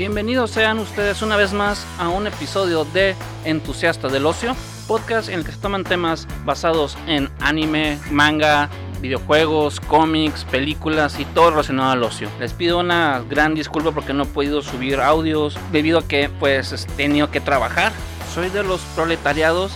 Bienvenidos sean ustedes una vez más a un episodio de Entusiasta del Ocio, podcast en el que se toman temas basados en anime, manga, videojuegos, cómics, películas y todo relacionado al ocio. Les pido una gran disculpa porque no he podido subir audios debido a que pues he tenido que trabajar. Soy de los proletariados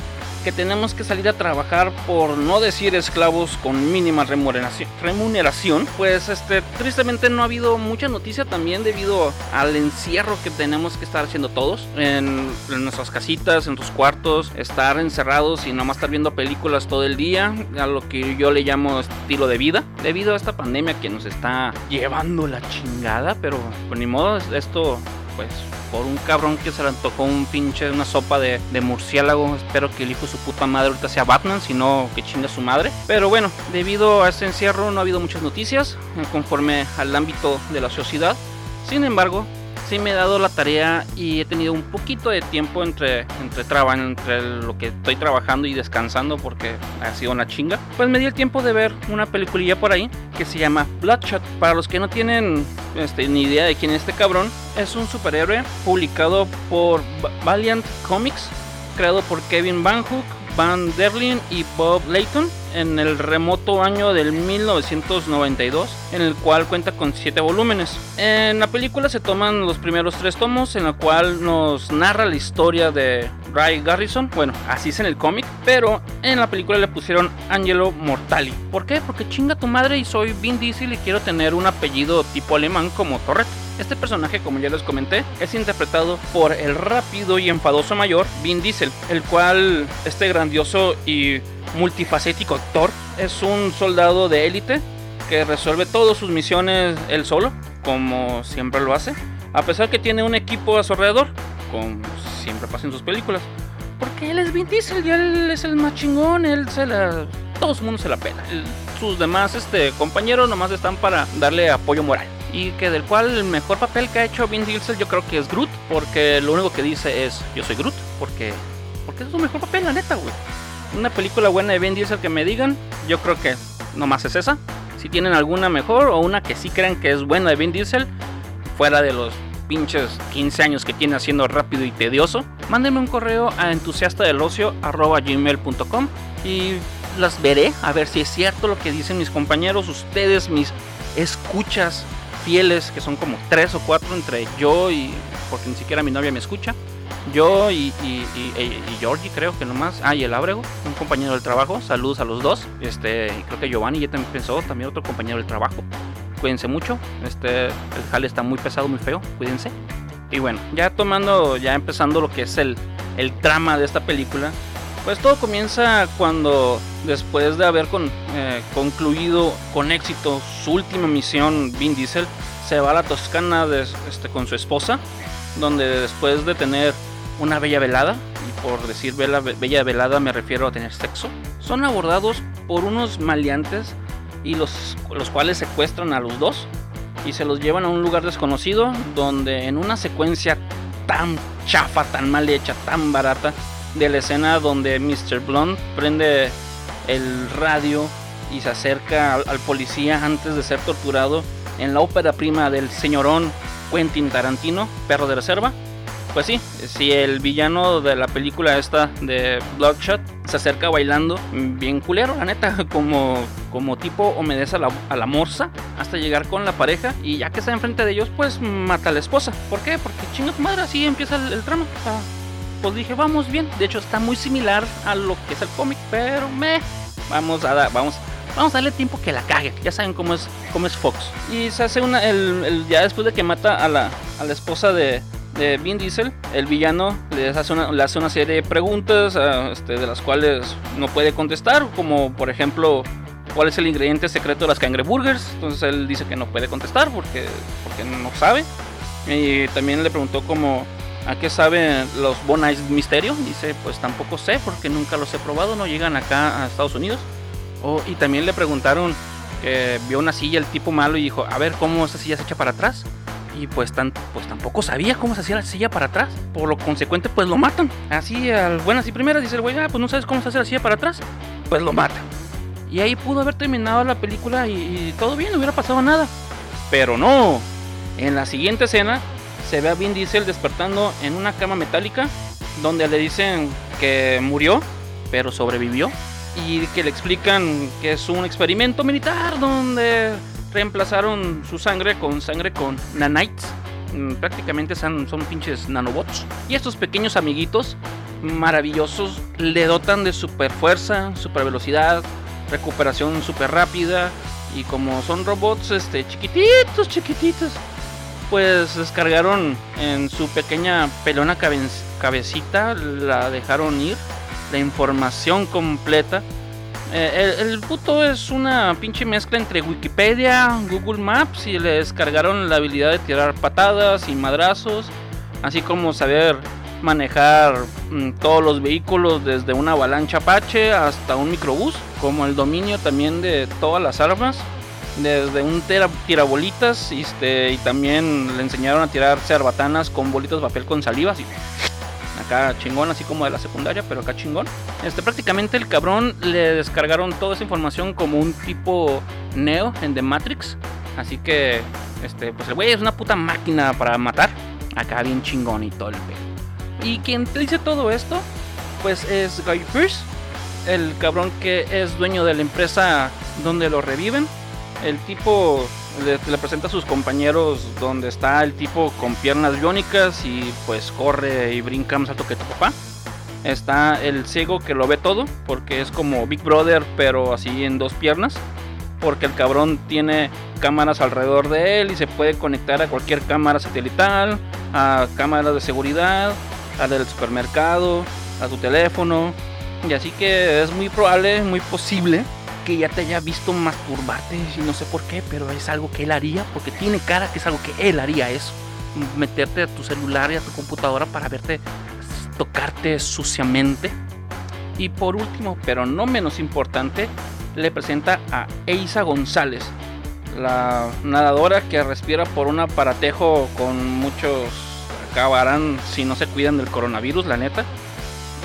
que tenemos que salir a trabajar por no decir esclavos con mínima remuneración, pues este tristemente no ha habido mucha noticia también debido al encierro que tenemos que estar haciendo todos en, nuestras casitas, en tus cuartos, estar encerrados y nomás estar viendo películas todo el día, a lo que yo le llamo estilo de vida, debido a esta pandemia que nos está llevando la chingada, pero pues ni modo, esto pues por un cabrón que se le antojó un pinche, una sopa de, murciélago. Espero que el hijo de su puta madre ahorita sea Batman, si no que chinga su madre. Pero bueno, debido a este encierro no ha habido muchas noticias eh, conforme al ámbito de la sociedad. Sin embargo, sí me he dado la tarea y he tenido un poquito de tiempo entre, entre, entre lo que estoy trabajando y descansando porque ha sido una chinga. Pues me di el tiempo de ver una peliculilla por ahí que se llama Bloodshot. Para los que no tienen este, ni idea de quién es este cabrón, es un superhéroe publicado por Valiant Comics, creado por Kevin Van Hook, Van Derlin y Bob Layton en el remoto año del 1992, en el cual cuenta con 7 volúmenes. En la película se toman los primeros 3 tomos, en la cual nos narra la historia de Ray Garrison. Bueno, así es en el cómic, pero en la película le pusieron Angelo Mortali. ¿Por qué? Porque chinga tu madre y soy Vin Diesel y quiero tener un apellido tipo alemán como Torret. Este personaje, como ya les comenté, es interpretado por el rápido y enfadoso mayor Vin Diesel, el cual este grandioso y multifacético actor es un soldado de élite que resuelve todas sus misiones él solo, como siempre lo hace, a pesar que tiene un equipo a su alrededor, como siempre pasa en sus películas. Porque él es Vin Diesel y él es el más chingón, él se la... Todo mundo se la pena. sus demás este, compañeros nomás están para darle apoyo moral y que del cual el mejor papel que ha hecho Vin Diesel yo creo que es Groot, porque lo único que dice es yo soy Groot, porque porque es su mejor papel, la neta, güey. Una película buena de Vin Diesel que me digan, yo creo que nomás es esa. Si tienen alguna mejor o una que sí crean que es buena de Vin Diesel, fuera de los pinches 15 años que tiene haciendo rápido y tedioso, mándenme un correo a entusiastadelocio.gmail.com y las veré a ver si es cierto lo que dicen mis compañeros, ustedes, mis escuchas fieles, que son como tres o cuatro entre yo y, porque ni siquiera mi novia me escucha, yo y, y, Georgie creo que nomás, ah, y el Ábrego, un compañero del trabajo, saludos a los dos, este, creo que Giovanni ya también pensó, también otro compañero del trabajo, cuídense mucho, este, el jale está muy pesado, muy feo, cuídense. Y bueno, ya tomando, ya empezando lo que es el, el trama de esta película, pues todo comienza cuando, después de haber eh, concluido con éxito su última misión, Vin Diesel se va a la Toscana este, con su esposa, donde después de tener una bella velada, y por decir bella, bella velada me refiero a tener sexo, son abordados por unos maleantes y los, los cuales secuestran a los dos y se los llevan a un lugar desconocido donde en una secuencia tan chafa, tan mal hecha, tan barata, de la escena donde Mr. Blonde prende el radio y se acerca al, policía antes de ser torturado en la ópera prima del señorón Quentin Tarantino, Perro de Reserva. Pues sí, si el villano de la película esta de Bloodshot se acerca bailando bien culero, la neta, como, como tipo obedece a la, a la morsa hasta llegar con la pareja y ya que está enfrente de ellos, pues mata a la esposa. ¿Por qué? Porque chinga tu madre, así empieza el, el trama pues dije, vamos bien. De hecho, está muy similar a lo que es el cómic, pero me. Vamos a dar, vamos. Vamos a darle tiempo que la cague. Ya saben cómo es, cómo es Fox. Y se hace una. El, ya después de que mata a la, a la esposa de, de Vin Diesel, el villano le hace una, le hace una serie de preguntas ah, este, de las cuales no puede contestar, como por ejemplo, ¿cuál es el ingrediente secreto de las cangreburgers? Entonces él dice que no puede contestar porque, porque no sabe. Y también le preguntó como ¿A qué saben los Bonais Misterio? Dice, pues tampoco sé porque nunca los he probado, no llegan acá a Estados Unidos. Y también le preguntaron que vio una silla el tipo malo y dijo, a ver cómo esa silla se echa para atrás. Y pues, tan, pues tampoco sabía cómo se hacía la silla para atrás. Por lo consecuente, pues lo matan. Así, al buenas y primeras, dice el güey, ah, pues no sabes cómo se hace la silla para atrás. Pues lo matan. Y ahí pudo haber terminado la película y, y todo bien, no hubiera pasado nada. Pero no. En la siguiente escena se ve a Vin Diesel despertando en una cama metálica donde le dicen que murió, pero sobrevivió. Y que le explican que es un experimento militar donde reemplazaron su sangre con sangre con nanites. Mm, prácticamente son, pinches nanobots. Y estos pequeños amiguitos maravillosos le dotan de super fuerza, super velocidad, recuperación super rápida. Y como son robots este, chiquititos, chiquititos, pues descargaron en su pequeña pelona cabecita, la dejaron ir, la información completa. Eh, el, puto es una pinche mezcla entre Wikipedia, Google Maps y le descargaron la habilidad de tirar patadas y madrazos, así como saber manejar mm, todos los vehículos desde una avalancha Apache hasta un microbús, como el dominio también de todas las armas desde un tirabolitas este, y también le enseñaron a tirar cerbatanas con bolitas de papel con saliva, así. Acá chingón, así como de la secundaria, pero acá chingón. Este, prácticamente el cabrón le descargaron toda esa información como un tipo Neo en The Matrix. Así que, este, pues el güey es una puta máquina para matar. Acá bien chingón y todo el pedo. Y quien te dice todo esto, pues es Guy Pearce, el cabrón que es dueño de la empresa donde lo reviven el tipo le, presenta a sus compañeros donde está el tipo con piernas biónicas y pues corre y brinca más alto que tu papá. Está el ciego que lo ve todo, porque es como Big Brother, pero así en dos piernas. Porque el cabrón tiene cámaras alrededor de él y se puede conectar a cualquier cámara satelital, a cámaras de seguridad, a del supermercado, a tu teléfono. Y así que es muy probable, muy posible que ya te haya visto masturbarte y no sé por qué, pero es algo que él haría, porque tiene cara que es algo que él haría eso. Meterte a tu celular y a tu computadora para verte tocarte suciamente. Y por último, pero no menos importante, le presenta a Eisa González, la nadadora que respira por un aparatejo con muchos acabarán si no se cuidan del coronavirus, la neta.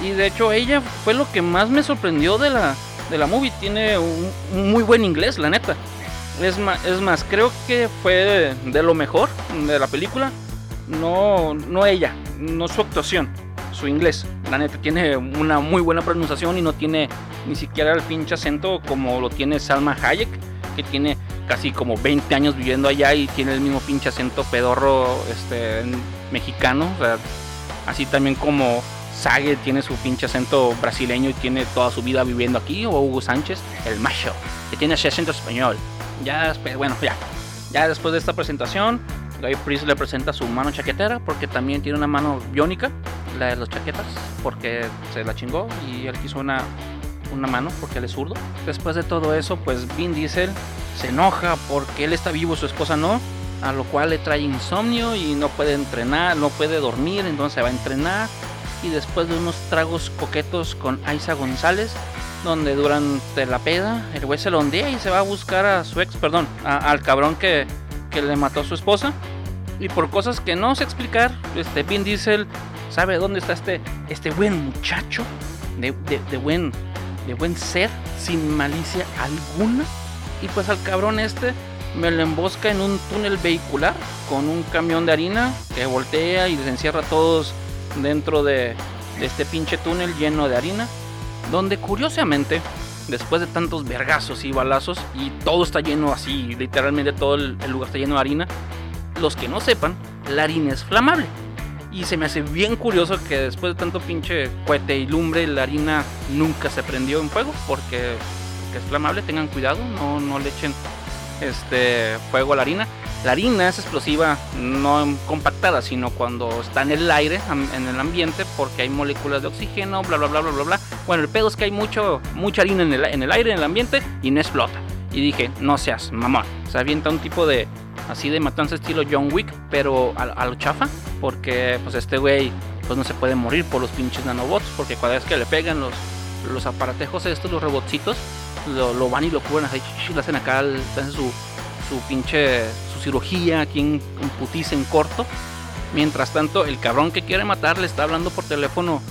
Y de hecho ella fue lo que más me sorprendió de la de la movie. Tiene un, muy buen inglés, la neta. Es más, es más, creo que fue de lo mejor de la película. No, no ella, no su actuación, su inglés. La neta tiene una muy buena pronunciación y no tiene ni siquiera el pinche acento como lo tiene Salma Hayek, que tiene casi como 20 años viviendo allá y tiene el mismo pinche acento pedorro este, mexicano. así también como Sage tiene su pinche acento brasileño y tiene toda su vida viviendo aquí, o Hugo Sánchez, el macho, que tiene ese acento español. Ya, bueno, ya. Ya después de esta presentación, Guy Priest le presenta su mano chaquetera, porque también tiene una mano biónica, la de los chaquetas, porque se la chingó y él quiso una, una mano, porque él es zurdo. Después de todo eso, pues Vin Diesel se enoja porque él está vivo, su esposa no, a lo cual le trae insomnio y no puede entrenar, no puede dormir, entonces va a entrenar y después de unos tragos coquetos con Aiza González, donde durante la peda el güey se lo ondea y se va a buscar a su ex, perdón, al cabrón que, le mató a su esposa. Y por cosas que no sé explicar, este Vin Diesel sabe dónde está este, este buen muchacho, de, buen, de buen ser, sin malicia alguna. Y pues al cabrón este me lo embosca en un túnel vehicular con un camión de harina que voltea y les encierra a todos dentro de, este pinche túnel lleno de harina, donde curiosamente, después de tantos vergazos y balazos, y todo está lleno así, literalmente todo el, lugar está lleno de harina, los que no sepan, la harina es flamable. Y se me hace bien curioso que después de tanto pinche cohete y lumbre, la harina nunca se prendió en fuego, porque, es flamable, tengan cuidado, no, no le echen este fuego a la harina. La harina es explosiva no compactada, sino cuando está en el aire, en el ambiente, porque hay moléculas de oxígeno, bla, bla, bla, bla, bla, bla. Bueno, el pedo es que hay mucho, mucha harina en el, en el aire, en el ambiente, y no explota. Y dije, no seas mamón. Se avienta un tipo de, así de matanza estilo John Wick, pero a, lo chafa, porque pues este güey pues no se puede morir por los pinches nanobots, porque cada vez que le pegan los, los aparatejos estos, los robotcitos, lo, van y lo cubren así, le hacen acá, hacen su, su pinche cirugía aquí en, en en corto. Mientras tanto, el cabrón que quiere matar le está hablando por teléfono.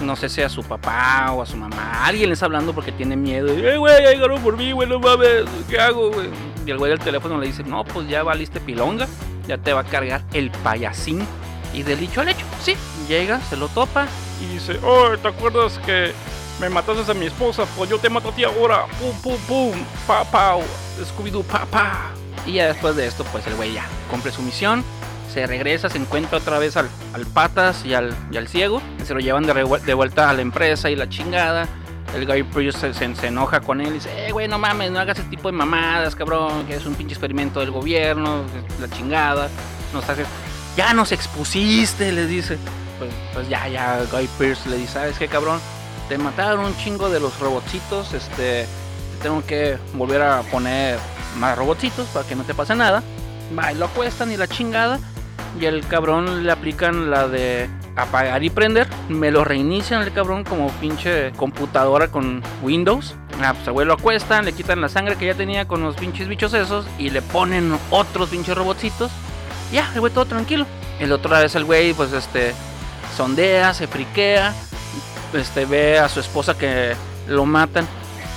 No sé si a su papá o a su mamá. Alguien le está hablando porque tiene miedo. Eh, güey, llegaron por mí, güey, no mames. ¿Qué hago, güey? Y el güey del teléfono le dice: No, pues ya valiste pilonga. Ya te va a cargar el payasín Y del dicho al hecho, sí, llega, se lo topa. Y dice, oh, ¿te acuerdas que me mataste a mi esposa? Pues yo te mato a ti ahora. Pum, pum, pum. Pa, pa. Scooby-Doo, pa, pa. Y ya después de esto, pues el güey ya cumple su misión. Se regresa, se encuentra otra vez al, al patas y al, y al ciego. Se lo llevan de, de vuelta a la empresa y la chingada el Guy Pearce se, se, enoja con él y dice, eh, güey, no mames, no hagas ese tipo de mamadas, cabrón, que es un pinche experimento del gobierno, la chingada, nos haces, ya nos expusiste, le dice. Pues, pues ya, ya, Guy Pearce le dice, ¿sabes qué, cabrón? Te mataron un chingo de los robotcitos, este, te tengo que volver a poner más robotcitos para que no te pase nada. Va, y lo acuestan y la chingada, y el cabrón le aplican la de apagar y prender, me lo reinician el cabrón como pinche computadora con Windows. Ah, pues el güey lo acuestan, le quitan la sangre que ya tenía con los pinches bichos esos y le ponen otros pinches robotcitos. Ya, el güey todo tranquilo. El otra vez el güey, pues este, sondea, se friquea, este, ve a su esposa que lo matan.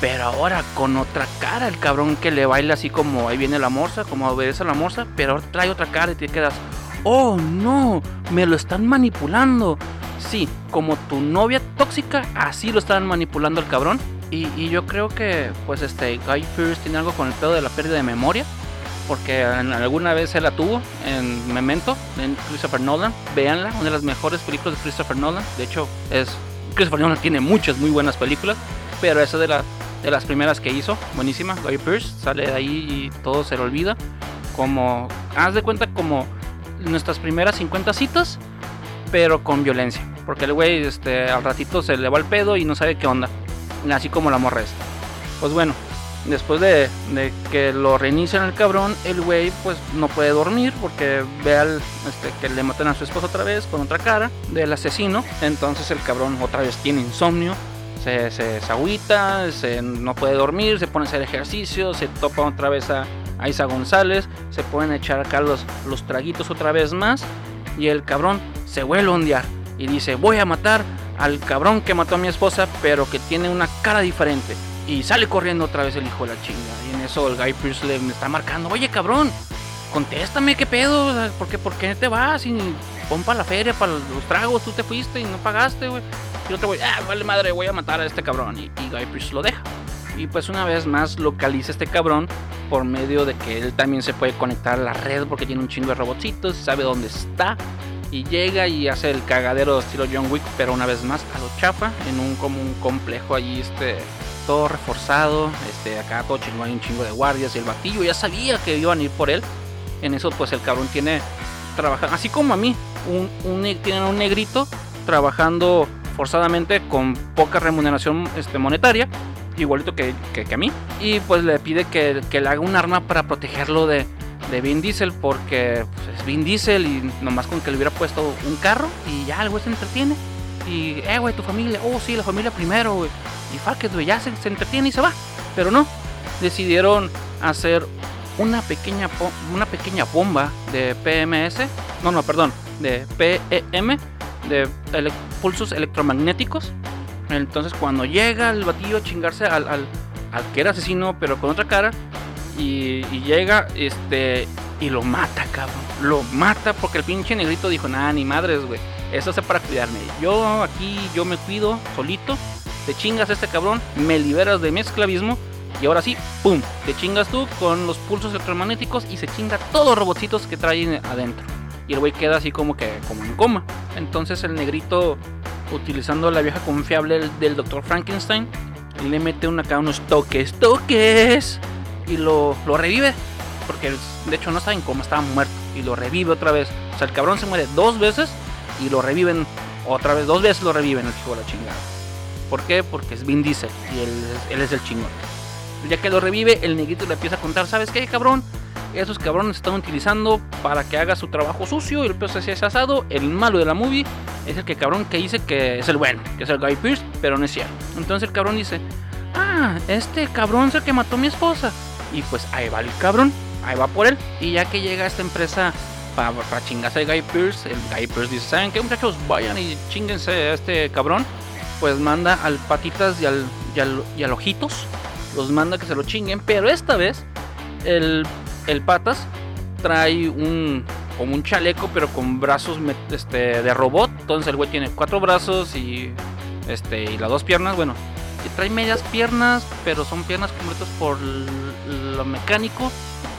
Pero ahora con otra cara, el cabrón que le baila así como ahí viene la morsa, como obedece a la morsa, pero trae otra cara y te quedas, oh no, me lo están manipulando. Sí, como tu novia tóxica, así lo están manipulando el cabrón. Y, yo creo que, pues, este, Guy Pearce tiene algo con el pedo de la pérdida de memoria. Porque alguna vez él la tuvo en Memento, en Christopher Nolan. Véanla, una de las mejores películas de Christopher Nolan. De hecho, es Christopher Nolan tiene muchas muy buenas películas. Pero esa de, la, de las primeras que hizo, buenísima. Guy Pearce sale de ahí y todo se le olvida. Como, haz de cuenta como nuestras primeras 50 citas, pero con violencia. Porque el güey este, al ratito se le va el pedo y no sabe qué onda. Así como la morra Pues bueno, después de, que lo reinician el cabrón, el güey pues no puede dormir porque ve al este, que le matan a su esposa otra vez con otra cara del asesino. Entonces el cabrón otra vez tiene insomnio. Se, se, agüita, se, no puede dormir, se pone a hacer ejercicio, se topa otra vez a, Isa González, se pueden echar acá los, los traguitos otra vez más y el cabrón se vuelve a ondear y dice voy a matar al cabrón que mató a mi esposa pero que tiene una cara diferente y sale corriendo otra vez el hijo de la chinga y en eso el Guy Pearce le está marcando oye cabrón contéstame qué pedo ¿por qué, por qué te vas y pon para la feria para los tragos tú te fuiste y no pagaste güey y otro güey ah vale madre voy a matar a este cabrón y, Guy Pearce lo deja. Y pues una vez más localiza este cabrón por medio de que él también se puede conectar a la red porque tiene un chingo de robotcitos, sabe dónde está. Y llega y hace el cagadero estilo John Wick, pero una vez más a lo chafa en un como un complejo allí este todo reforzado, este acá todo chingón, hay un chingo de guardias y el batillo ya sabía que iban a ir por él. En eso pues el cabrón tiene trabajar así como a mí, un, un tienen un negrito trabajando forzadamente con poca remuneración este, monetaria igualito que, a mí. Y pues le pide que, que, le haga un arma para protegerlo de, de Vin Diesel, porque pues, es Vin Diesel y nomás con que le hubiera puesto un carro y ya el güey se entretiene. Y, eh, güey, tu familia, oh, sí, la familia primero. Y fuck it, güey, ya se, se, entretiene y se va. Pero no, decidieron hacer una pequeña, una pequeña bomba de PMS, no, no, perdón, de PEM, de pulsos electromagnéticos entonces cuando llega el batillo a chingarse al, al, que era asesino, pero con otra cara, y, llega, este, y lo mata, cabrón. Lo mata porque el pinche negrito dijo, nada, ni madres, güey. Eso es para cuidarme. Yo aquí, yo me cuido solito. Te chingas a este cabrón, me liberas de mi esclavismo. Y ahora sí, ¡pum! Te chingas tú con los pulsos electromagnéticos y se chinga todos los robotitos que traen adentro. Y el güey queda así como que, como en coma. Entonces el negrito utilizando la vieja confiable del, Dr. Frankenstein, le mete una, acá unos toques, toques, y lo, lo revive. Porque de hecho no estaba en coma, estaba muerto. Y lo revive otra vez. O sea, el cabrón se muere dos veces y lo reviven otra vez. Dos veces lo reviven el chico de la chingada. ¿Por qué? Porque es Vin Diesel y él, él es el chingón. Ya que lo revive, el negrito le empieza a contar, ¿sabes qué, cabrón? Esos cabrones están utilizando para que haga su trabajo sucio y el peso así es asado. El malo de la movie es el que cabrón que dice que es el bueno, que es el Guy Pierce, pero no es cierto. Entonces el cabrón dice, ah, este cabrón es el que mató a mi esposa. Y pues ahí va el cabrón, ahí va por él. Y ya que llega esta empresa para, chingarse al Guy Pierce, el Guy Pierce dice, ¿saben qué muchachos? Vayan y chinguense a este cabrón. Pues manda al patitas y al, y al, y al ojitos. Los manda que se lo chinguen, pero esta vez el el patas trae un como un chaleco, pero con brazos este, de robot. Entonces el güey tiene cuatro brazos y, este, y las dos piernas. Bueno, trae medias piernas, pero son piernas completas por lo mecánico.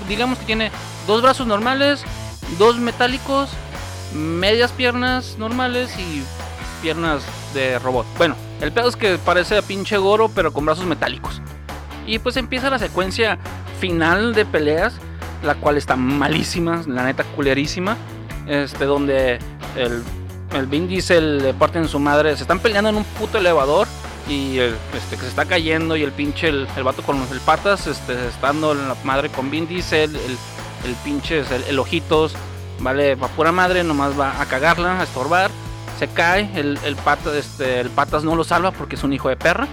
Digamos que tiene dos brazos normales, dos metálicos, medias piernas normales y piernas de robot. Bueno, el pedo es que parece a pinche Goro, pero con brazos metálicos. Y pues empieza la secuencia final de peleas, la cual está malísima, la neta culerísima. Este, donde el, el Vin Diesel le parten su madre, se están peleando en un puto elevador y el, este, que se está cayendo y el pinche, el, vato con el patas, este, estando en la madre con Vin Diesel, el, el pinche, el, ojitos, vale, va pura madre, nomás va a cagarla, a estorbar, se cae, el, el, pata, este, el patas no lo salva porque es un hijo de perra,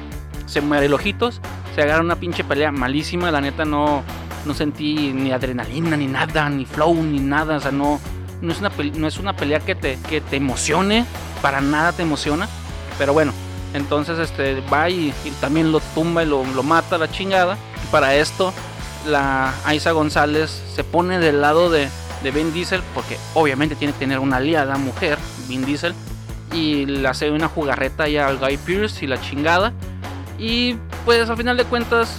se muere el ojitos, se agarra una pinche pelea malísima, la neta no, no sentí ni adrenalina, ni nada, ni flow, ni nada, o sea, no, no, es, una, no es una pelea que te, que te emocione, para nada te emociona, pero bueno, entonces este va y, también lo tumba y lo, mata a la chingada. Para esto, la Aiza González se pone del lado de, de Vin Diesel, porque obviamente tiene que tener una aliada mujer, Vin Diesel, y le hace una jugarreta ya al Guy Pierce y la chingada. Y pues al final de cuentas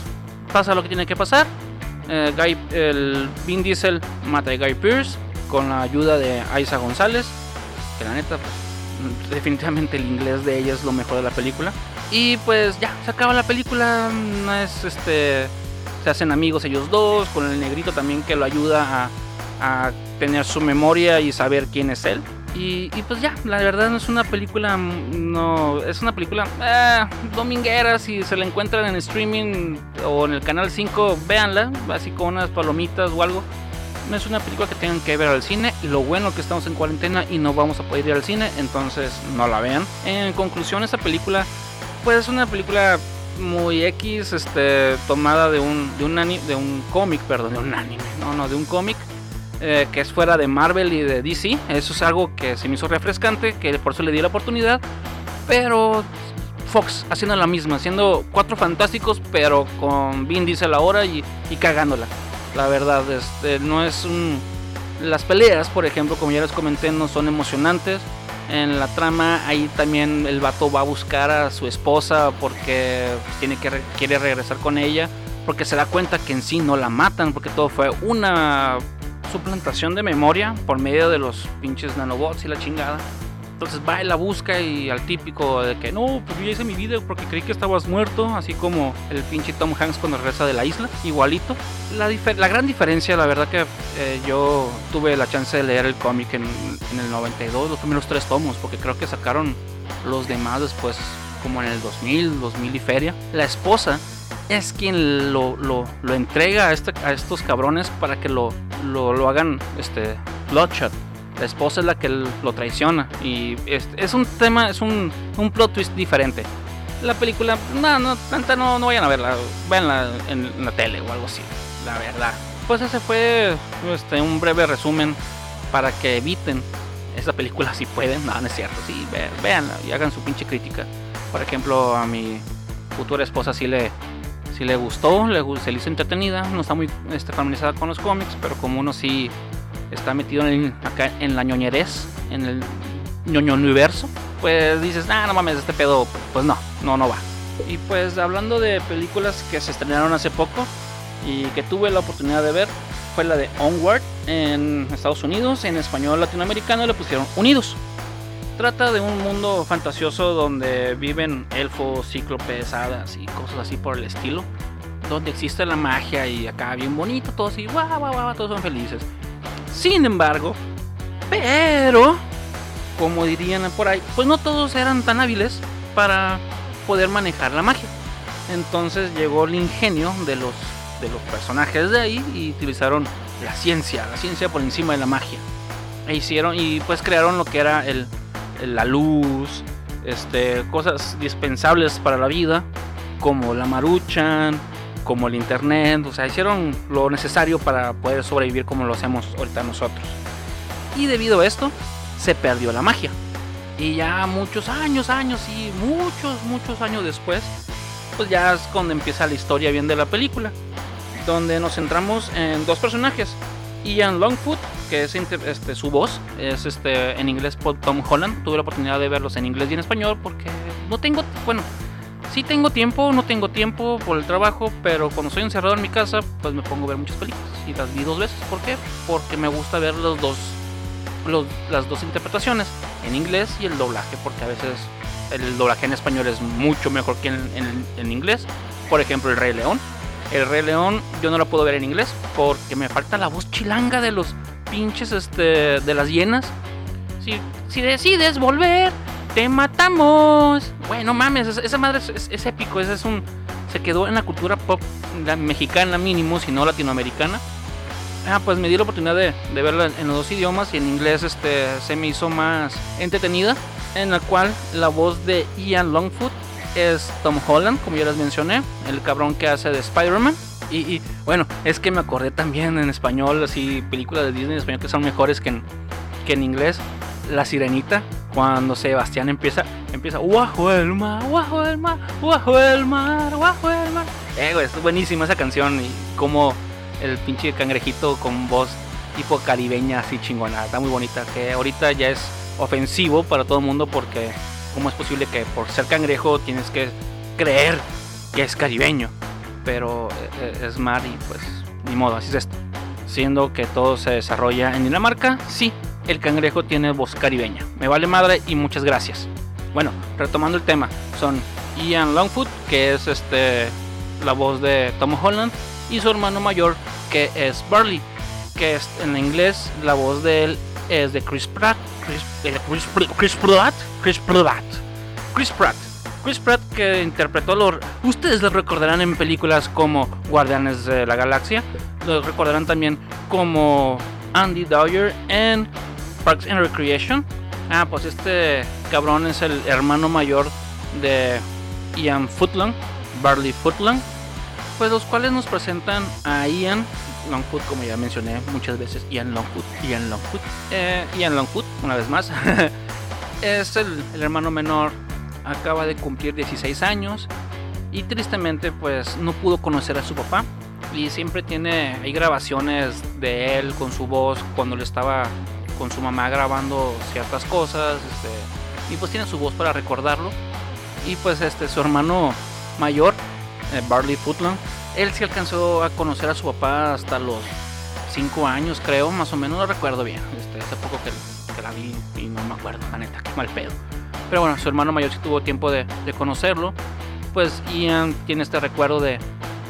pasa lo que tiene que pasar. Eh, Guy, el Vin Diesel mata a Guy Pierce con la ayuda de Aiza González, que la neta pues, definitivamente el inglés de ella es lo mejor de la película. Y pues ya, se acaba la película, no es este se hacen amigos ellos dos, con el negrito también que lo ayuda a, tener su memoria y saber quién es él. Y, pues ya, la verdad no es una película, no, es una película eh, dominguera, si se la encuentran en streaming o en el canal 5, véanla, así con unas palomitas o algo no es una película que tengan que ver al cine. Lo bueno que estamos en cuarentena y no vamos a poder ir al cine, entonces no la vean. En conclusión, esta película, pues es una película muy X, este, tomada de un, de un, de un cómic, perdón, de un anime, no, no, de un cómic. Eh, que es fuera de Marvel y de DC. Eso es algo que se me hizo refrescante, que por eso le di la oportunidad. Pero Fox haciendo la misma, haciendo cuatro fantásticos, pero con Vin Diesel ahora y, y cagándola. La verdad, este, no es. Las peleas, por ejemplo, como ya les comenté, no son emocionantes. En la trama ahí también el vato va a buscar a su esposa porque tiene que quiere regresar con ella porque se da cuenta que en sí no la matan porque todo fue una suplantación de memoria por medio de los pinches nanobots y la chingada. Entonces va y la busca y al típico de que no, pues yo hice mi video porque creí que estabas muerto, así como el pinche Tom Hanks cuando regresa de la isla, igualito. La, la gran diferencia, la verdad que eh, yo tuve la chance de leer el cómic en, el 92, los primeros tres tomos, porque creo que sacaron los demás después, como en el 2000, 2000 y feria. La esposa es quien lo, lo, lo entrega a, este, a, estos cabrones para que lo, lo, hagan este, Bloodshot la esposa es la que lo traiciona. Y es, es un tema, es un, un, plot twist diferente. La película, no, no, tanta no, no vayan a verla, véanla en, la tele o algo así, la verdad. Pues ese fue este, un breve resumen para que eviten esa película si pueden. No, no es cierto, sí, véanla y hagan su pinche crítica. Por ejemplo, a mi futura esposa sí le, sí le gustó, le, se hizo entretenida, no está muy este, familiarizada con los cómics, pero como uno sí está metido en acá en la ñoñerez, en el ñoño universo, pues dices, ah, no mames, este pedo, pues no, no, no va. Y pues hablando de películas que se estrenaron hace poco y que tuve la oportunidad de ver, fue la de Onward en Estados Unidos, en español latinoamericano le pusieron Unidos. Trata de un mundo fantasioso donde viven elfos, cíclopes, hadas y cosas así por el estilo. Donde existe la magia y acá bien bonito, todos así, guau, guau, guau, todos son felices. Sin embargo, pero, como dirían por ahí, pues no todos eran tan hábiles para poder manejar la magia. Entonces llegó el ingenio de los, de los personajes de ahí y utilizaron la ciencia, la ciencia por encima de la magia. E hicieron y pues crearon lo que era el, la luz, este, cosas dispensables para la vida, como la maruchan, como el internet, o sea, hicieron lo necesario para poder sobrevivir como lo hacemos ahorita nosotros. Y debido a esto, se perdió la magia. Y ya muchos años, años y muchos, muchos años después, pues ya es cuando empieza la historia bien de la película, donde nos centramos en dos personajes, Ian Longfoot, que es este, su voz, es este, en inglés por Tom Holland. Tuve la oportunidad de verlos en inglés y en español porque no tengo, bueno, sí tengo tiempo, no tengo tiempo por el trabajo, pero cuando estoy encerrado en mi casa, pues me pongo a ver muchas películas y las vi dos veces. ¿Por qué? Porque me gusta ver los dos, las dos interpretaciones, en inglés y el doblaje, porque a veces el doblaje en español es mucho mejor que en, en inglés. Por ejemplo, El Rey León el Rey León yo no lo puedo ver en inglés porque me falta la voz chilanga de los pinches este, de las hienas. Si, si decides volver, te matamos. Bueno, mames, esa madre es, épico. Ese es un, se quedó en la cultura pop mexicana mínimo, si no latinoamericana. Ah, pues me di la oportunidad de, de, verla en los dos idiomas y en inglés este, se me hizo más entretenida, en la cual la voz de Ian Longfoot es Tom Holland, como ya les mencioné, el cabrón que hace de Spider-Man. Y, bueno, es que me acordé también en español, así, películas de Disney en español que son mejores que en, que en inglés. La Sirenita, cuando Sebastián empieza, empieza, guajo el mar, guajo el mar, guajo el mar, guajo el mar. Eh, es buenísima esa canción y como el pinche cangrejito con voz tipo caribeña así chingona, está muy bonita, que ahorita ya es ofensivo para todo el mundo porque ¿Cómo es posible que por ser cangrejo tienes que creer que es caribeño? Pero eh, eh, es mar y pues ni modo, así es esto. Siendo que todo se desarrolla en Dinamarca, sí, el cangrejo tiene voz caribeña. Me vale madre y muchas gracias. Bueno, retomando el tema, son Ian Longfoot, que es este la voz de Tom Holland, y su hermano mayor, que es Barley, que es en inglés la voz de él es de Chris Pratt. Chris, eh, Chris, Pratt. Chris Pratt. Chris Pratt. Chris Pratt que interpretó los... Ustedes lo recordarán en películas como Guardianes de la Galaxia. Lo recordarán también como Andy Dwyer en Parks and Recreation. Ah, pues este cabrón es el hermano mayor de Ian Footlang, Barley Footlang. Pues los cuales nos presentan a Ian Longfoot, como ya mencioné muchas veces, Ian Longfoot, Ian Longfoot, eh, Ian Longfoot, una vez más, es el, hermano menor, acaba de cumplir 16 años y tristemente pues no pudo conocer a su papá. Y siempre tiene, hay grabaciones de él con su voz cuando le estaba con su mamá grabando ciertas cosas, este, y pues tiene su voz para recordarlo. Y pues este su hermano mayor, eh, Barley Footland, él sí alcanzó a conocer a su papá hasta los 5 años, creo, más o menos, no recuerdo bien. Este, hace poco que, la vi y no me acuerdo, la neta, qué mal pedo. Pero bueno, su hermano mayor sí tuvo tiempo de, conocerlo. Pues Ian tiene este recuerdo de,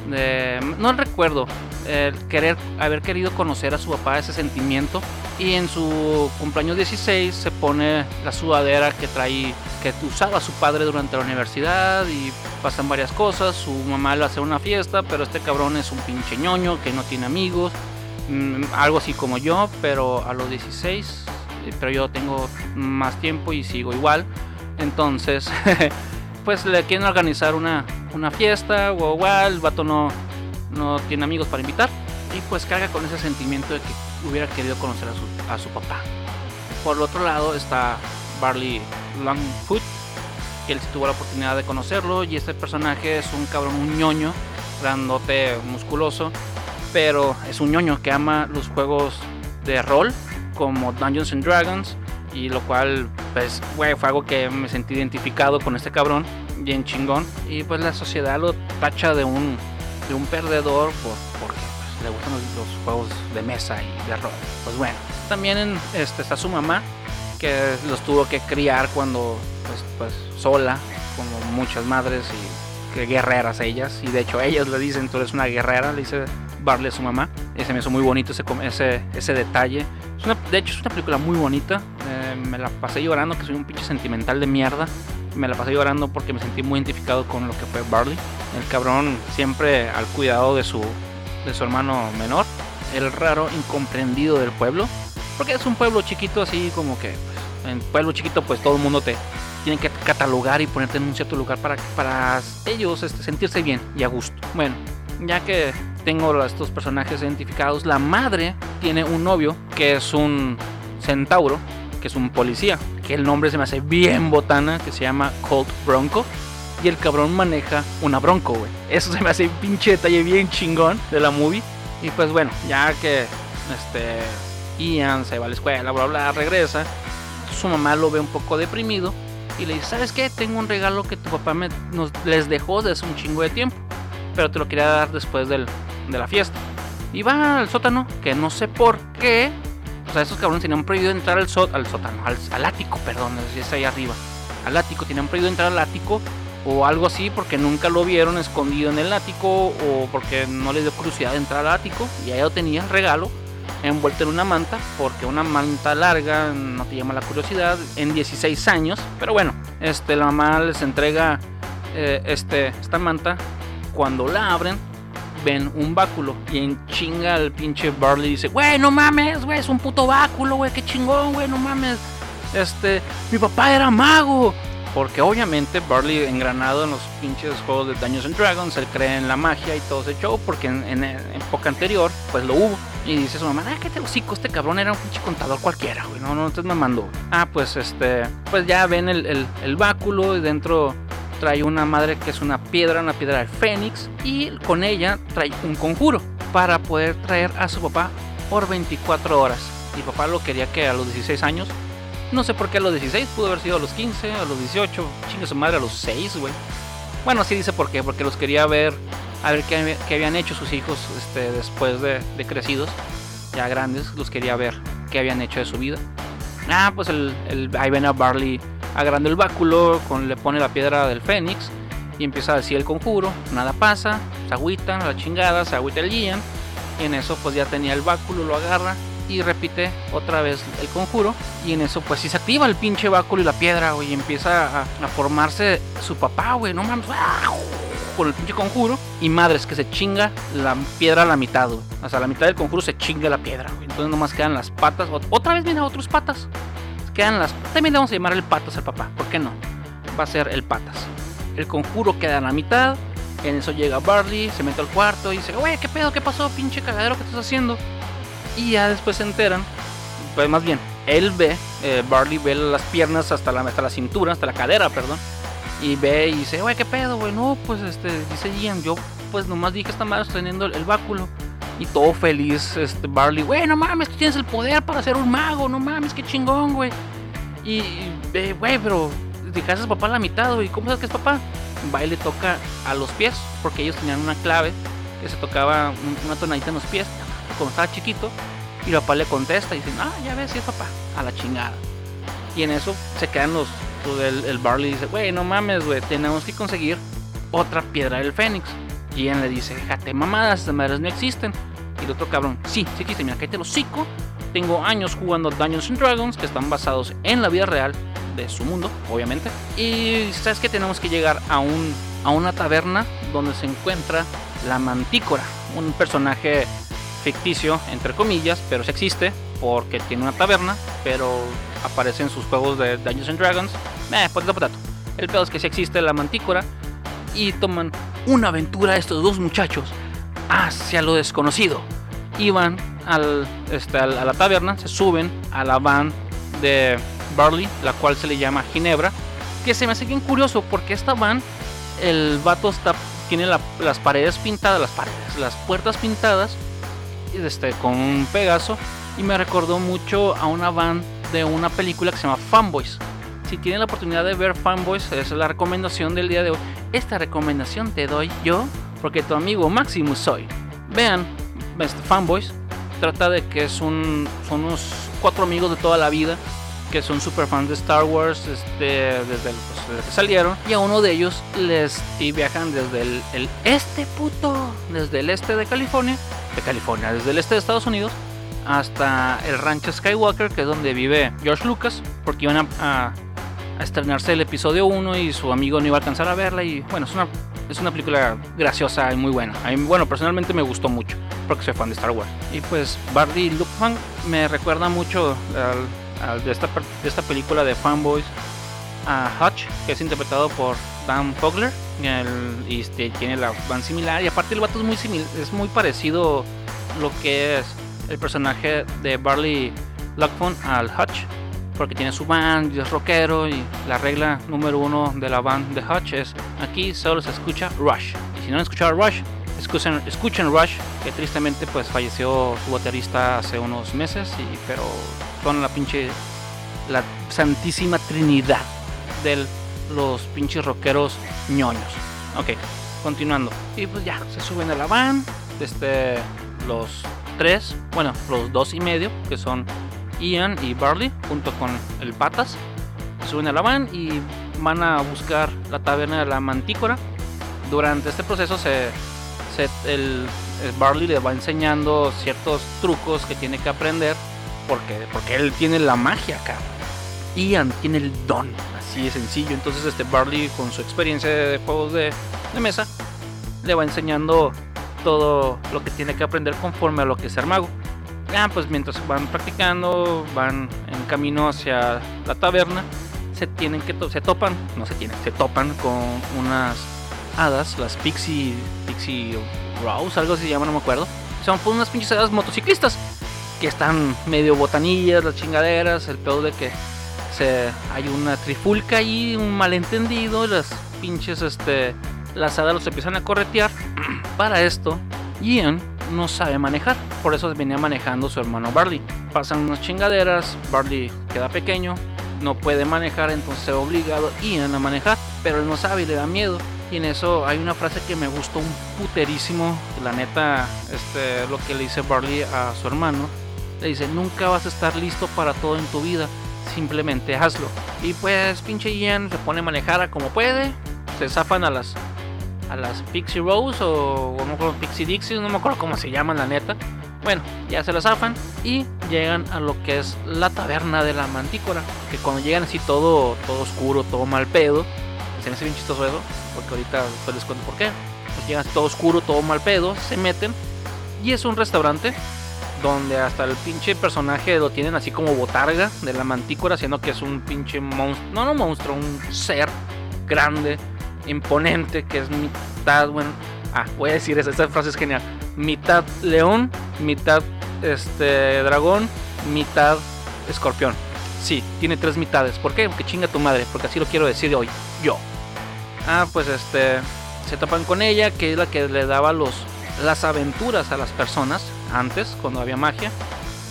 no el recuerdo, el querer, haber querido conocer a su papá, ese sentimiento. Y en su cumpleaños 16 se pone la sudadera que trae, que usaba su padre durante la universidad y pasan varias cosas. Su mamá le hace una fiesta, pero este cabrón es un pinche ñoño que no tiene amigos. Mm, algo así como yo, pero a los 16, eh, pero yo tengo más tiempo y sigo igual. Entonces, pues le quieren organizar una, una fiesta, o igual, el vato no, no tiene amigos para invitar y pues carga con ese sentimiento de que hubiera querido conocer a su, a su papá. Por el otro lado está Barley Longfoot, que él tuvo la oportunidad de conocerlo y este personaje es un cabrón, un ñoño, grandote, musculoso, pero es un ñoño que ama los juegos de rol como Dungeons and Dragons y lo cual pues fue algo que me sentí identificado con este cabrón bien chingón y pues la sociedad lo tacha de un de un perdedor por, porque pues, le gustan los, juegos de mesa y de rol. Pues bueno, también este, está su mamá, que los tuvo que criar cuando, pues, pues sola, como muchas madres y que guerreras ellas. Y de hecho ellas le dicen, tú eres una guerrera, le dice Barley a su mamá. Y se me hizo muy bonito ese, ese, ese detalle. De hecho es una película muy bonita. Eh, me la pasé llorando, que soy un pinche sentimental de mierda me la pasé llorando porque me sentí muy identificado con lo que fue Barley. El cabrón siempre al cuidado de su, de su hermano menor. El raro incomprendido del pueblo. Porque es un pueblo chiquito así como que... Pues, en pueblo chiquito pues todo el mundo te tiene que catalogar y ponerte en un cierto lugar para, para ellos este, sentirse bien y a gusto. Bueno, ya que tengo estos personajes identificados, la madre tiene un novio que es un centauro que es un policía, que el nombre se me hace bien botana, que se llama Colt Bronco. Y el cabrón maneja una Bronco, güey. Eso se me hace pinche detalle bien chingón de la movie. Y pues bueno, ya que este, Ian se va a la escuela, bla, bla, regresa. Su mamá lo ve un poco deprimido y le dice, ¿sabes qué? Tengo un regalo que tu papá me, nos, les dejó desde un chingo de tiempo, pero te lo quería dar después del, de la fiesta. Y va al sótano, que no sé por qué. O sea, esos cabrones tenían prohibido entrar al, al sótano, al, al, ático, perdón, es ahí arriba. Al ático, tenían prohibido entrar al ático o algo así porque nunca lo vieron escondido en el ático o porque no les dio curiosidad entrar al ático y ahí lo tenía regalo envuelto en una manta porque una manta larga no te llama la curiosidad en 16 años pero bueno este la mamá les entrega eh, este esta manta cuando la abren ven un báculo y en chinga el pinche Barley dice güey no mames güey es un puto báculo güey qué chingón güey no mames este mi papá era mago porque obviamente Barley engranado en los pinches juegos de Dungeons and Dragons, él cree en la magia y todo ese show, porque en, época anterior pues lo hubo. Y dice su mamá, ah, qué te hocico, este cabrón era un pinche contador cualquiera, güey, no, no, entonces me mandó. Ah, pues este, pues ya ven el, el, báculo y dentro trae una madre que es una piedra, una piedra del fénix, y con ella trae un conjuro para poder traer a su papá por 24 horas. Y papá lo quería que a los 16 años no sé por qué a los 16, pudo haber sido a los 15, a los 18, chingue su madre a los 6, güey. Bueno, sí dice por qué, porque los quería ver, a ver qué, habían hecho sus hijos este, después de, crecidos, ya grandes, los quería ver qué habían hecho de su vida. Ah, pues el, el, ahí ven a Barley agrando el báculo, con, le pone la piedra del Fénix y empieza a decir el conjuro, nada pasa, se agüitan, la chingada, se agüita el Ian, y en eso pues ya tenía el báculo, lo agarra y repite otra vez el conjuro. Y en eso, pues si se activa el pinche báculo y la piedra, güey, y empieza a, formarse su papá, güey, no mames, con el pinche conjuro. Y madres, que se chinga la piedra a la mitad, güey. O sea, a la mitad del conjuro se chinga la piedra, güey. Entonces nomás quedan las patas. Otra vez vienen otros patas. Quedan las. También le vamos a llamar el patas al papá, ¿por qué no? Va a ser el patas. El conjuro queda en la mitad. En eso llega Barley, se mete al cuarto y dice, güey, ¿qué pedo? ¿Qué pasó, pinche cagadero que estás haciendo? Y ya después se enteran, pues más bien, él ve, eh, Barley ve las piernas hasta la, hasta la cintura, hasta la cadera, perdón. Y ve y dice, güey, ¿qué pedo, güey? No, pues este, dice Ian, yo pues nomás dije que esta madre teniendo el, báculo. Y todo feliz, este, Barley, güey, no mames, tú tienes el poder para ser un mago, no mames, qué chingón, güey. Y, güey, pero dejaste a papá a la mitad, güey, ¿cómo sabes que es papá? Va y le toca a los pies, porque ellos tenían una clave que se tocaba una tonadita en los pies cuando estaba chiquito. Y papá le contesta y dice, ah, ya ves, sí es papá, a la chingada. Y en eso se quedan los, el, el Barley dice, güey, no mames, güey, tenemos que conseguir otra piedra del Fénix. Él le dice, déjate mamadas, estas madres no existen. Y el otro cabrón, sí, sí existen, mira, te lo cico. Tengo años jugando Dungeons and Dragons que están basados en la vida real de su mundo, obviamente. Y sabes que tenemos que llegar a, un, a una taberna donde se encuentra la mantícora, un personaje ficticio, entre comillas, pero sí existe porque tiene una taberna, pero aparece en sus juegos de Dungeons and Dragons. Eh, potato, potato. El pedo es que sí existe la mantícora y toman una aventura estos dos muchachos hacia lo desconocido. Iban al, este, a la taberna, se suben a la van de Barley, la cual se le llama Ginebra, que se me hace bien curioso porque esta van, el vato está, tiene las paredes pintadas, las paredes, las puertas pintadas este, con un Pegaso y me recordó mucho a una van de una película que se llama Fanboys. Si tienen la oportunidad de ver Fanboys, es la recomendación del día de hoy. Esta recomendación te doy yo porque tu amigo Maximus soy. Vean este, Fanboys. Trata de que es un, son unos cuatro amigos de toda la vida que son super fans de Star Wars este, desde, pues, que salieron. Y a uno de ellos les y viajan desde el, el este puto, desde el este de California de California, desde el este de Estados Unidos hasta el rancho Skywalker, que es donde vive George Lucas, porque iban a, estrenarse el episodio 1 y su amigo no iba a alcanzar a verla. Y bueno, es una, es una película graciosa y muy buena. A mí, bueno, personalmente me gustó mucho, porque soy fan de Star Wars. Y pues Bardi Lupman me recuerda mucho de, esta, de esta película de Fanboys a Hutch, que es interpretado por Dan Fogler y este, tiene la van similar y aparte el vato es muy similar, es muy parecido lo que es el personaje de Barley Lockphone al Hutch porque tiene su van y es rockero y la regla número uno de la band de Hutch es aquí solo se escucha Rush y si no han escuchado Rush escuchen, escuchen Rush, que tristemente pues falleció su baterista hace unos meses, y, pero son la pinche, la santísima trinidad de los pinches rockeros ñoños. Ok, continuando. Y pues ya, se suben a la van, este, los tres, bueno, los dos y medio, que son Ian y Barley, junto con el Patas, suben a la van y van a buscar la taberna de la Mantícora. Durante este proceso se, el, Barley le va enseñando ciertos trucos que tiene que aprender porque, porque él tiene la magia acá. Ian tiene el don, así de sencillo. Entonces este Barley con su experiencia de juegos de, de mesa le va enseñando todo lo que tiene que aprender conforme a lo que es ser mago. Ya, pues mientras van practicando, van en camino hacia la taberna, se tienen que se topan, no se tienen, se topan con unas hadas, las Pixie Pixie Rose, algo así se llama, no me acuerdo. Son pues unas pinches hadas motociclistas que están medio botanillas, las chingaderas, el pedo de que hay una trifulca y un malentendido, las pinches este las hadas los empiezan a corretear. Para esto, Ian no sabe manejar, por eso venía manejando su hermano Barley. Pasan unas chingaderas, Barley queda pequeño, no puede manejar, entonces obligado Ian a manejar, pero él no sabe y le da miedo. Y en eso hay una frase que me gustó un puterísimo, la neta, este, lo que le dice Barley a su hermano. Le dice, nunca vas a estar listo para todo en tu vida, simplemente hazlo. Y pues pinche Ian se pone a manejar a como puede, se zafan a las a las Pixie Rose o, no me acuerdo, Pixie Dixie, no me acuerdo cómo se llaman la neta. Bueno, ya se las zafan y llegan a lo que es la taberna de la mantícora. Que cuando llegan así todo, todo oscuro, todo mal pedo, se me hace bien chistoso eso, porque ahorita después les cuento por qué. Pues llegan todo oscuro, todo mal pedo, se meten y es un restaurante donde hasta el pinche personaje lo tienen así como botarga de la mantícora, siendo que es un pinche monstruo, no, no monstruo, un ser grande imponente, que es mitad, bueno, ah, voy a decir esa, esta frase es genial, mitad león, mitad este dragón, mitad escorpión. Sí, tiene tres mitades. ¿Por qué? Porque chinga tu madre, porque así lo quiero decir hoy, yo. Ah, pues este, se topan con ella, que es la que le daba los, las aventuras a las personas antes, cuando había magia,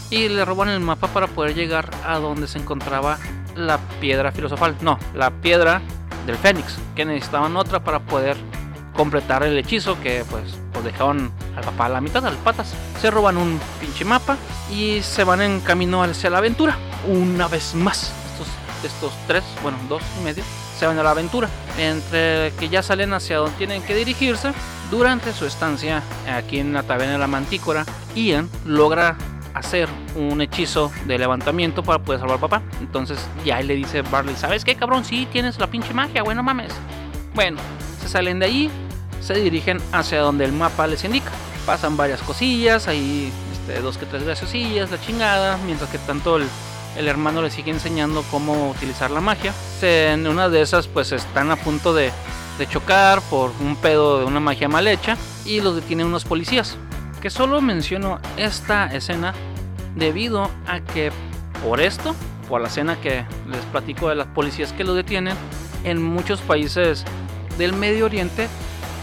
y le roban el mapa para poder llegar a donde se encontraba la piedra filosofal. No, la piedra del Fénix, que necesitaban otra para poder completar el hechizo que pues, pues dejaban al papá a la mitad, al patas. Se roban un pinche mapa y se van en camino hacia la aventura. Una vez más, estos, estos tres, bueno, dos y medio, se van a la aventura. Entre que ya salen hacia donde tienen que dirigirse, durante su estancia aquí en la taberna de la Mantícora, Ian logra hacer un hechizo de levantamiento para poder salvar al papá. Entonces ya le dice Barley, ¿sabes qué cabrón? Sí, tienes la pinche magia, bueno mames. Bueno, se salen de ahí, se dirigen hacia donde el mapa les indica. Pasan varias cosillas, ahí este, dos que tres graciosillas, la chingada, mientras que tanto el, el hermano le sigue enseñando cómo utilizar la magia. en una de esas pues están a punto de, de chocar por un pedo de una magia mal hecha y los detienen unos policías que solo menciono esta escena debido a que por esto, por la escena que les platico de las policías que lo detienen, en muchos países del Medio Oriente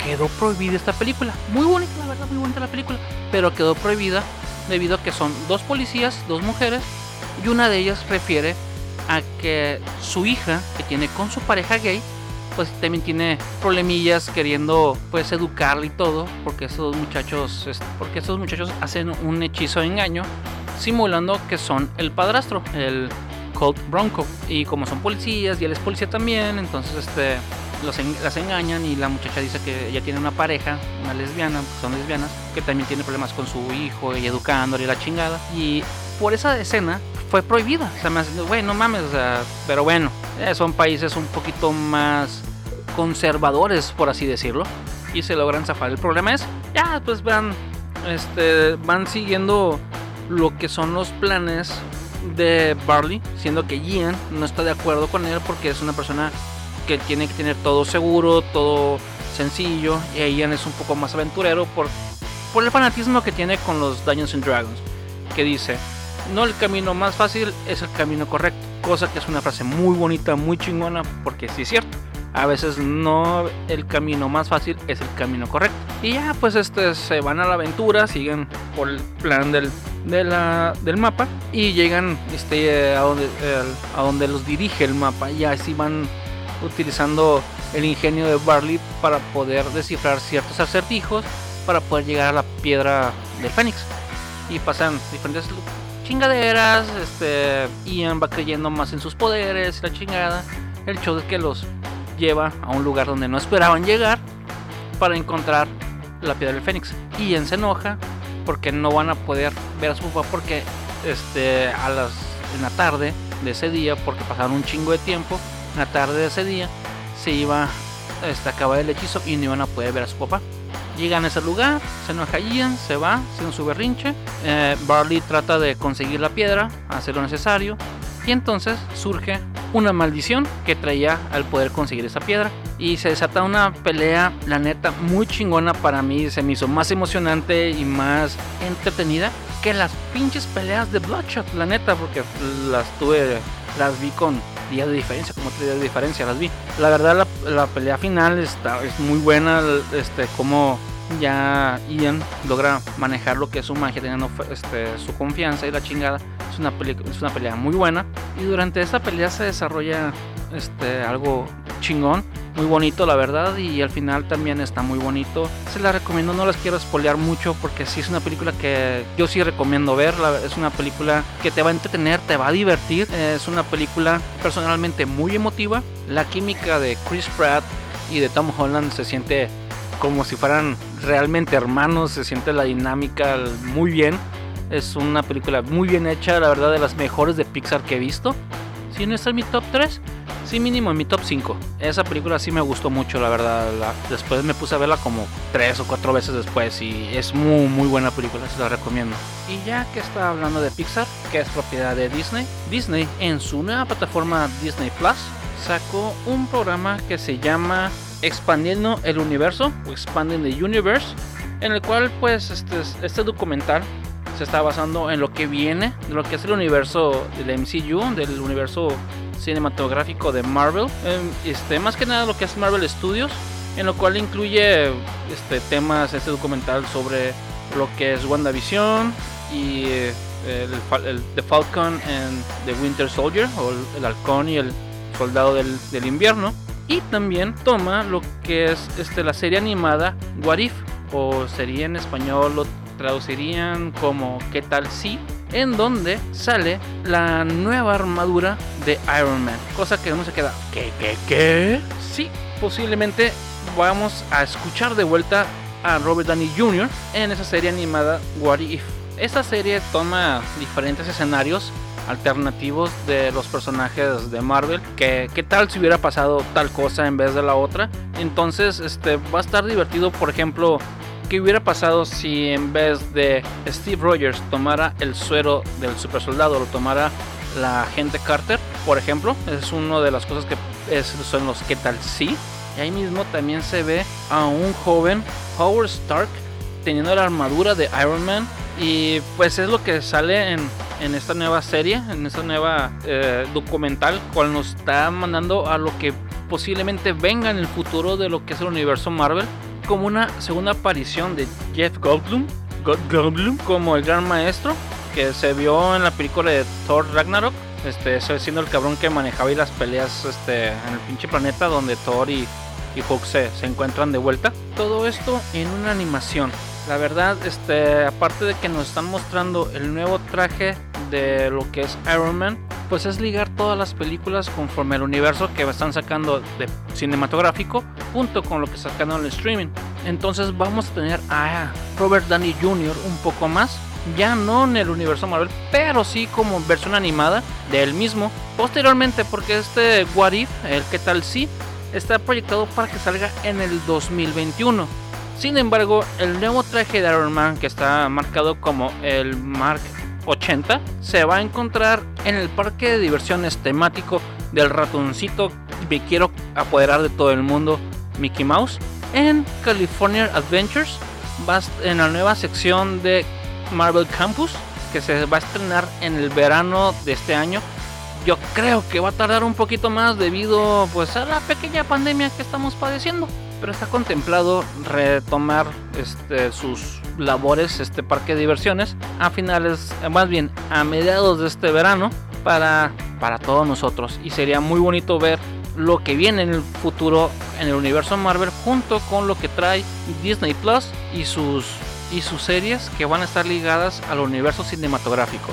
quedó prohibida esta película. Muy bonita, la verdad, muy bonita la película, pero quedó prohibida debido a que son dos policías, dos mujeres, y una de ellas refiere a que su hija, que tiene con su pareja gay, pues también tiene problemillas queriendo pues educarle y todo, porque esos muchachos, porque esos muchachos hacen un hechizo de engaño simulando que son el padrastro, el Colt Bronco. Y como son policías y él es policía también, entonces este los las engañan y la muchacha dice que ella tiene una pareja, una lesbiana, son lesbianas, que también tiene problemas con su hijo y educándole la chingada. Y por esa escena fue prohibida. O sea, me güey, no mames, o sea, pero bueno, eh, son países un poquito más conservadores, por así decirlo, y se logran zafar. El problema es, ya, pues van, este, van siguiendo lo que son los planes de Barley, siendo que Ian no está de acuerdo con él porque es una persona que tiene que tener todo seguro, todo sencillo, y Ian es un poco más aventurero por, por el fanatismo que tiene con los Dungeons and Dragons, que dice, no el camino más fácil es el camino correcto, cosa que es una frase muy bonita, muy chingona, porque sí es cierto. A veces no el camino más fácil es el camino correcto. Y ya pues este se van a la aventura, siguen por el plan del, del mapa y llegan este, a, donde, a donde los dirige el mapa y así van utilizando el ingenio de Barley para poder descifrar ciertos acertijos para poder llegar a la piedra del Fénix. Y pasan diferentes chingaderas, este, Ian va creyendo más en sus poderes la chingada. El show es que los lleva a un lugar donde no esperaban llegar para encontrar la piedra del Fénix. Ian se enoja porque no van a poder ver a su papá porque este, a las, en la tarde de ese día, porque pasaron un chingo de tiempo, en la tarde de ese día se iba este, a acabar el hechizo y no iban a poder ver a su papá. Llegan a ese lugar, se enoja Ian, se va, haciendo su berrinche. Eh, Barley trata de conseguir la piedra, hacer lo necesario. Y entonces surge una maldición que traía al poder conseguir esa piedra. Y se desata una pelea, la neta, muy chingona para mí. Se me hizo más emocionante y más entretenida que las pinches peleas de Bloodshot, la neta, porque las tuve, las vi con días de diferencia, como tres días de diferencia las vi. La verdad, la, la pelea final está, es muy buena, este, como ya Ian logra manejar lo que es su magia, teniendo este, su confianza y la chingada. Es una, es una pelea muy buena. Y durante esta pelea se desarrolla este, algo chingón, muy bonito la verdad. Y al final también está muy bonito. Se la recomiendo, no las quiero spoilear mucho porque sí es una película que yo sí recomiendo ver. Es una película que te va a entretener, te va a divertir. Es una película personalmente muy emotiva. La química de Chris Pratt y de Tom Holland se siente como si fueran realmente hermanos, se siente la dinámica muy bien. Es una película muy bien hecha, la verdad de las mejores de Pixar que he visto. Si no está en mi top 3, sí mínimo en mi top 5. Esa película sí me gustó mucho, la verdad. después me puse a verla como 3 o 4 veces después y es muy muy buena película, se la recomiendo. Y ya que está hablando de Pixar, que es propiedad de Disney, Disney en su nueva plataforma Disney Plus sacó un programa que se llama Expandiendo el Universo o Expanding the Universe, en el cual pues este, este documental se está basando en lo que viene, de lo que es el universo del MCU, del universo cinematográfico de Marvel, este, más que nada lo que es Marvel Studios, en lo cual incluye este, temas, este documental sobre lo que es WandaVision y eh, el, The Falcon and the Winter Soldier, o el, halcón y el soldado del, del, invierno. Y también toma lo que es este, la serie animada What If, o sería en español lo traducirían como ¿Qué tal si? En donde sale la nueva armadura de Iron Man. Cosa que uno se queda, ¿qué, qué, qué? Sí, posiblemente vamos a escuchar de vuelta a Robert Downey Jr. en esa serie animada What If. Esta serie toma diferentes escenarios alternativos de los personajes de Marvel. Que qué tal si hubiera pasado tal cosa en vez de la otra. Entonces, este va a estar divertido, por ejemplo, ¿Qué hubiera pasado si en vez de Steve Rogers tomara el suero del super soldado, lo tomara la agente Carter, por ejemplo? Es una de las cosas que son los que tal sí. Y ahí mismo también se ve a un joven Howard Stark teniendo la armadura de Iron Man. Y pues es lo que sale en, en esta nueva serie, en esta nueva eh, documental, cual nos está mandando a lo que posiblemente venga en el futuro de lo que es el universo Marvel como una segunda aparición de Jeff Goldblum, Goldblum como el gran maestro que se vio en la película de Thor Ragnarok, este, siendo el cabrón que manejaba y las peleas este, en el pinche planeta donde Thor y, y Hulk se, se encuentran de vuelta. Todo esto en una animación. La verdad, este, aparte de que nos están mostrando el nuevo traje de lo que es Iron Man, pues es ligar todas las películas conforme al universo que están sacando de cinematográfico junto con lo que sacan en el streaming. Entonces vamos a tener a Robert Downey Jr. un poco más, ya no en el universo Marvel, pero sí como versión animada de él mismo. Posteriormente, porque este What If, el que tal sí, está proyectado para que salga en el 2021. Sin embargo, el nuevo traje de Iron Man que está marcado como el Mark 80 se va a encontrar en el parque de diversiones temático del ratoncito me quiero apoderar de todo el mundo Mickey Mouse en California Adventures en la nueva sección de Marvel Campus que se va a estrenar en el verano de este año yo creo que va a tardar un poquito más debido pues a la pequeña pandemia que estamos padeciendo. Pero está contemplado retomar este, sus labores, este parque de diversiones, a finales, más bien a mediados de este verano para, para todos nosotros. Y sería muy bonito ver lo que viene en el futuro en el universo Marvel junto con lo que trae Disney Plus y sus, y sus series que van a estar ligadas al universo cinematográfico.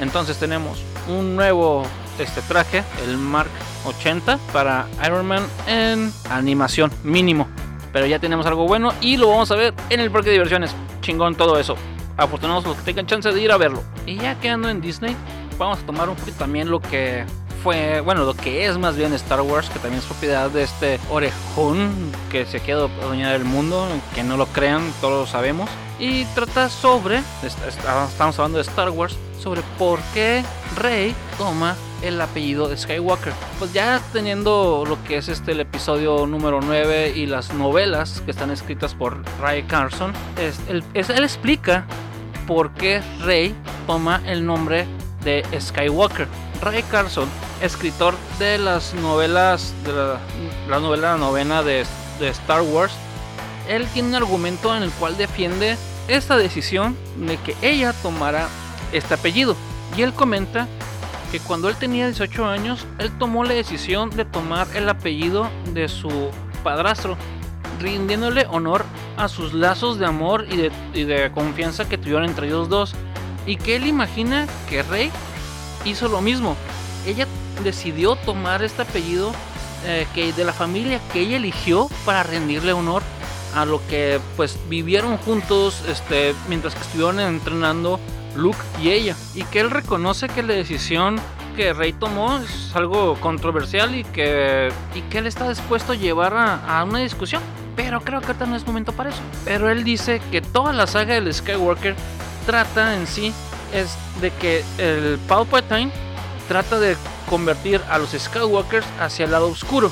Entonces tenemos un nuevo este traje, el Mark 80 para Iron Man en animación mínimo. Pero ya tenemos algo bueno y lo vamos a ver en el parque de diversiones. Chingón todo eso. Afortunados los que tengan chance de ir a verlo. Y ya quedando en Disney, vamos a tomar un poquito también lo que fue, bueno, lo que es más bien Star Wars, que también es propiedad de este orejón que se quedó dueña del mundo, que no lo crean, todos lo sabemos. Y trata sobre, estamos hablando de Star Wars, sobre por qué Rey toma el apellido de Skywalker. Pues ya teniendo lo que es este el episodio número 9 y las novelas que están escritas por Ray Carson, es, él explica por qué Rey toma el nombre de Skywalker. Ray Carson, escritor de las novelas, de la, la novela novena de, de Star Wars, él tiene un argumento en el cual defiende esta decisión de que ella tomara este apellido. Y él comenta que cuando él tenía 18 años, él tomó la decisión de tomar el apellido de su padrastro, rindiéndole honor a sus lazos de amor y de, confianza que tuvieron entre ellos dos. Y que él imagina que Rey hizo lo mismo. Ella decidió tomar este apellido eh, que de la familia que ella eligió para rendirle honor a lo que pues vivieron juntos este, mientras que estuvieron entrenando Luke y ella. Y que él reconoce que la decisión que Rey tomó es algo controversial y que, y que él está dispuesto a llevar a, a una discusión. Pero creo que ahorita no es momento para eso. Pero él dice que toda la saga del Skywalker trata en sí es de que el Palpatine trata de convertir a los Skywalkers hacia el lado oscuro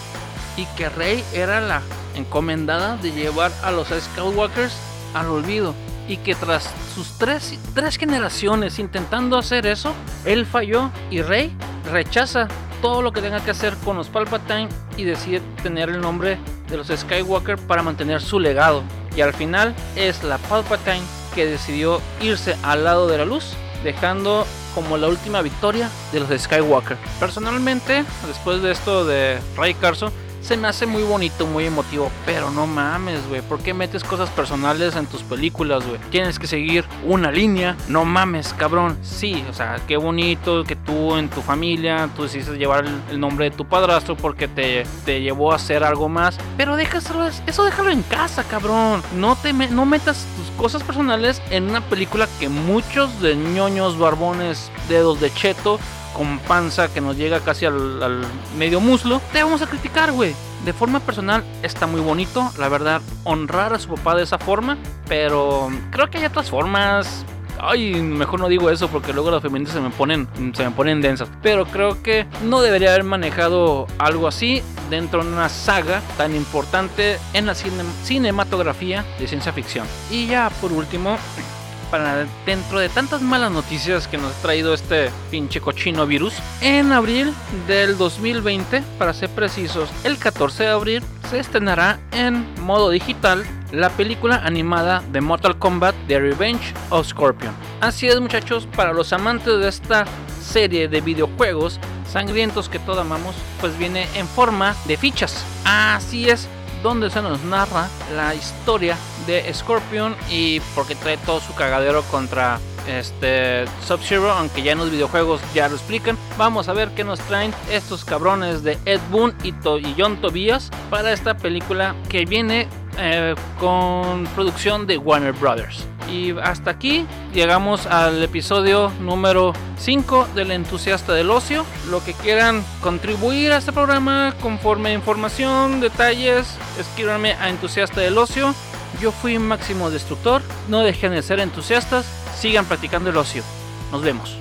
y que Rey era la encomendada de llevar a los Skywalkers al olvido y que tras sus tres, tres generaciones intentando hacer eso, él falló y Rey rechaza todo lo que tenga que hacer con los Palpatine y decide tener el nombre de los Skywalker para mantener su legado. Y al final es la Palpatine que decidió irse al lado de la luz, dejando como la última victoria de los Skywalker. Personalmente, después de esto de Ray Carson, se me hace muy bonito, muy emotivo. Pero no mames, güey. ¿Por qué metes cosas personales en tus películas, güey? Tienes que seguir una línea. No mames, cabrón. Sí, o sea, qué bonito que tú en tu familia, tú decidiste llevar el, nombre de tu padrastro porque te, te, llevó a hacer algo más. Pero déjalo, eso déjalo en casa, cabrón. No, te no metas tus cosas personales en una película que muchos de ñoños, barbones, dedos de cheto con panza que nos llega casi al, medio muslo, te vamos a criticar, güey. De forma personal está muy bonito, la verdad, honrar a su papá de esa forma, pero creo que hay otras formas. Ay, mejor no digo eso porque luego las feministas se me ponen se me ponen densas. Pero creo que no debería haber manejado algo así dentro de una saga tan importante en la cine, cinematografía de ciencia ficción. Y ya por último, para dentro de tantas malas noticias que nos ha traído este pinche cochino virus, en abril del 2020, para ser precisos, el 14 de abril se estrenará en modo digital la película animada de Mortal Kombat The Revenge of Scorpion. Así es muchachos, para los amantes de esta serie de videojuegos sangrientos que todos amamos, pues viene en forma de fichas. Así es, donde se nos narra la historia de Scorpion y porque trae todo su cagadero contra este Sub-Zero, aunque ya en los videojuegos ya lo explican. Vamos a ver qué nos traen estos cabrones de Ed Boon y, to John Tobias para esta película que viene eh, con producción de Warner Brothers. Y hasta aquí llegamos al episodio número 5 del entusiasta del ocio. Lo que quieran contribuir a este programa conforme información, detalles, escríbanme a entusiasta del ocio. Yo fui máximo destructor. No dejen de ser entusiastas. Sigan practicando el ocio. Nos vemos.